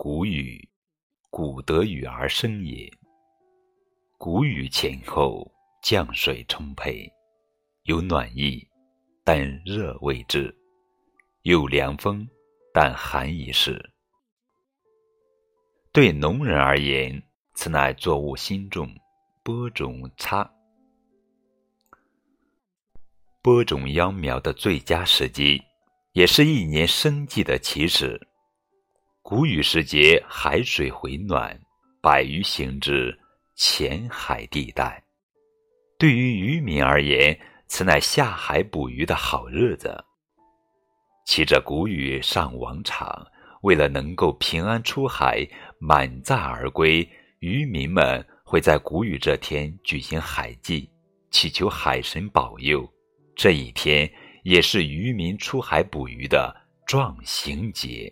谷雨，谷得雨而生也。谷雨前后，降水充沛，有暖意，但热未至；有凉风，但寒已逝。对农人而言，此乃作物新种、播种插。播种秧苗的最佳时机，也是一年生计的起始。谷雨时节，海水回暖，百鱼行至浅海地带。对于渔民而言，此乃下海捕鱼的好日子。骑着谷雨上王场，为了能够平安出海、满载而归，渔民们会在谷雨这天举行海祭，祈求海神保佑。这一天也是渔民出海捕鱼的壮行节。